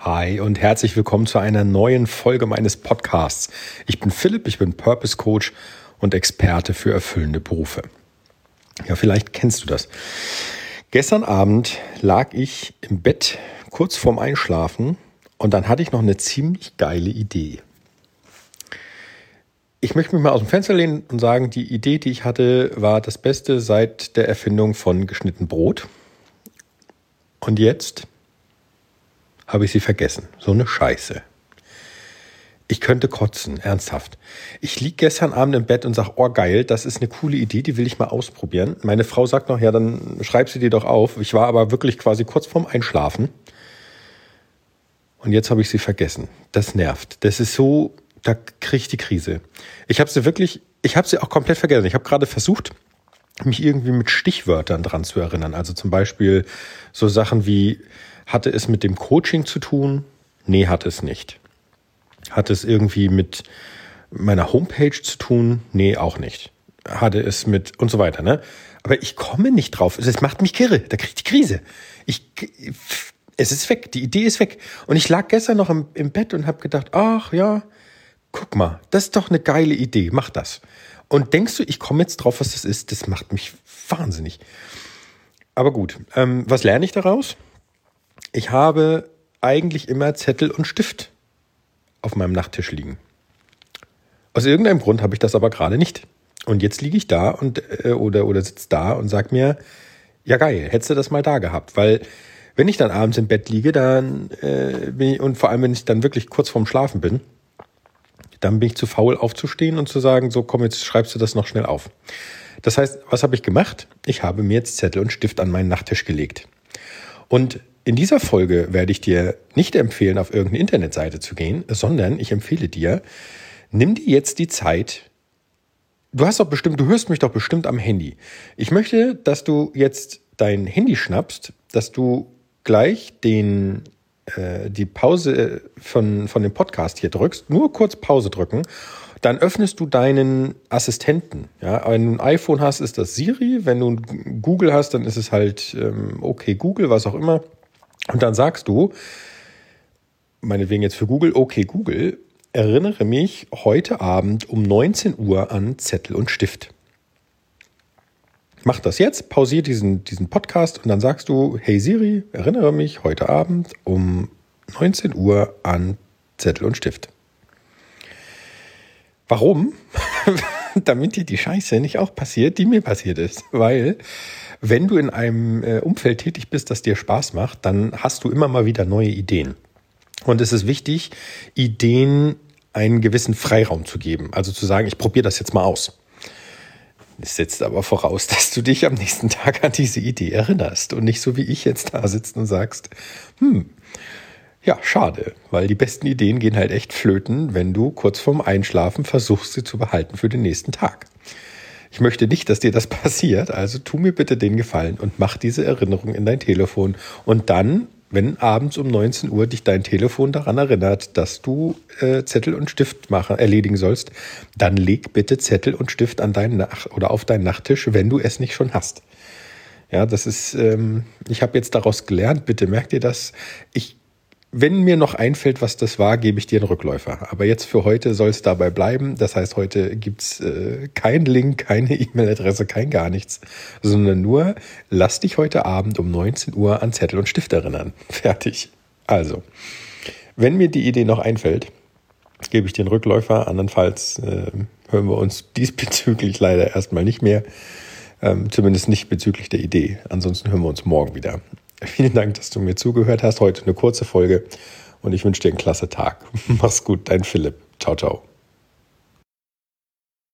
Hi und herzlich willkommen zu einer neuen Folge meines Podcasts. Ich bin Philipp, ich bin Purpose Coach und Experte für erfüllende Berufe. Ja, vielleicht kennst du das. Gestern Abend lag ich im Bett kurz vorm Einschlafen und dann hatte ich noch eine ziemlich geile Idee. Ich möchte mich mal aus dem Fenster lehnen und sagen, die Idee, die ich hatte, war das Beste seit der Erfindung von geschnitten Brot. Und jetzt habe ich sie vergessen. So eine Scheiße. Ich könnte kotzen, ernsthaft. Ich lieg gestern Abend im Bett und sag, oh geil, das ist eine coole Idee, die will ich mal ausprobieren. Meine Frau sagt noch, ja, dann schreib sie dir doch auf. Ich war aber wirklich quasi kurz vorm Einschlafen. Und jetzt habe ich sie vergessen. Das nervt. Das ist so, da kriege ich die Krise. Ich habe sie wirklich, ich habe sie auch komplett vergessen. Ich habe gerade versucht, mich irgendwie mit Stichwörtern dran zu erinnern. Also zum Beispiel so Sachen wie, hatte es mit dem Coaching zu tun? Nee, hat es nicht. Hat es irgendwie mit meiner Homepage zu tun? Nee, auch nicht. Hatte es mit und so weiter, ne? Aber ich komme nicht drauf. Es macht mich kirre. Da kriege ich die Krise. Ich, es ist weg. Die Idee ist weg. Und ich lag gestern noch im, im Bett und habe gedacht, ach ja, guck mal, das ist doch eine geile Idee. Mach das. Und denkst du, ich komme jetzt drauf, was das ist? Das macht mich wahnsinnig. Aber gut, ähm, was lerne ich daraus? Ich habe eigentlich immer Zettel und Stift auf meinem Nachttisch liegen. Aus irgendeinem Grund habe ich das aber gerade nicht. Und jetzt liege ich da und äh, oder oder sitze da und sag mir, ja geil, hättest du das mal da gehabt, weil wenn ich dann abends im Bett liege, dann äh, bin ich, und vor allem wenn ich dann wirklich kurz vorm Schlafen bin, dann bin ich zu faul aufzustehen und zu sagen, so komm, jetzt schreibst du das noch schnell auf. Das heißt, was habe ich gemacht? Ich habe mir jetzt Zettel und Stift an meinen Nachttisch gelegt. Und in dieser Folge werde ich dir nicht empfehlen, auf irgendeine Internetseite zu gehen, sondern ich empfehle dir, nimm dir jetzt die Zeit. Du hast doch bestimmt, du hörst mich doch bestimmt am Handy. Ich möchte, dass du jetzt dein Handy schnappst, dass du gleich den äh, die Pause von, von dem Podcast hier drückst, nur kurz Pause drücken dann öffnest du deinen Assistenten. Ja, wenn du ein iPhone hast, ist das Siri. Wenn du Google hast, dann ist es halt ähm, okay Google, was auch immer. Und dann sagst du, meinetwegen jetzt für Google, okay Google, erinnere mich heute Abend um 19 Uhr an Zettel und Stift. Mach das jetzt, pausier diesen, diesen Podcast und dann sagst du, hey Siri, erinnere mich heute Abend um 19 Uhr an Zettel und Stift. Warum? Damit dir die Scheiße nicht auch passiert, die mir passiert ist. Weil wenn du in einem äh, Umfeld tätig bist, das dir Spaß macht, dann hast du immer mal wieder neue Ideen. Und es ist wichtig, Ideen einen gewissen Freiraum zu geben. Also zu sagen, ich probiere das jetzt mal aus. Das setzt aber voraus, dass du dich am nächsten Tag an diese Idee erinnerst und nicht so wie ich jetzt da sitzt und sagst, hm, ja, schade, weil die besten Ideen gehen halt echt flöten, wenn du kurz vorm Einschlafen versuchst, sie zu behalten für den nächsten Tag. Ich möchte nicht, dass dir das passiert, also tu mir bitte den Gefallen und mach diese Erinnerung in dein Telefon. Und dann, wenn abends um 19 Uhr dich dein Telefon daran erinnert, dass du äh, Zettel und Stift machen, erledigen sollst, dann leg bitte Zettel und Stift an deinen Nach oder auf deinen Nachttisch, wenn du es nicht schon hast. Ja, das ist, ähm, ich habe jetzt daraus gelernt, bitte merkt ihr das. Ich wenn mir noch einfällt, was das war, gebe ich dir einen Rückläufer. Aber jetzt für heute soll es dabei bleiben. Das heißt, heute gibt's äh, keinen Link, keine E-Mail-Adresse, kein gar nichts, sondern nur, lass dich heute Abend um 19 Uhr an Zettel und Stift erinnern. Fertig. Also, wenn mir die Idee noch einfällt, gebe ich dir einen Rückläufer. Andernfalls äh, hören wir uns diesbezüglich leider erstmal nicht mehr. Ähm, zumindest nicht bezüglich der Idee. Ansonsten hören wir uns morgen wieder. Vielen Dank, dass du mir zugehört hast. Heute eine kurze Folge und ich wünsche dir einen klasse Tag. Mach's gut, dein Philipp. Ciao, ciao.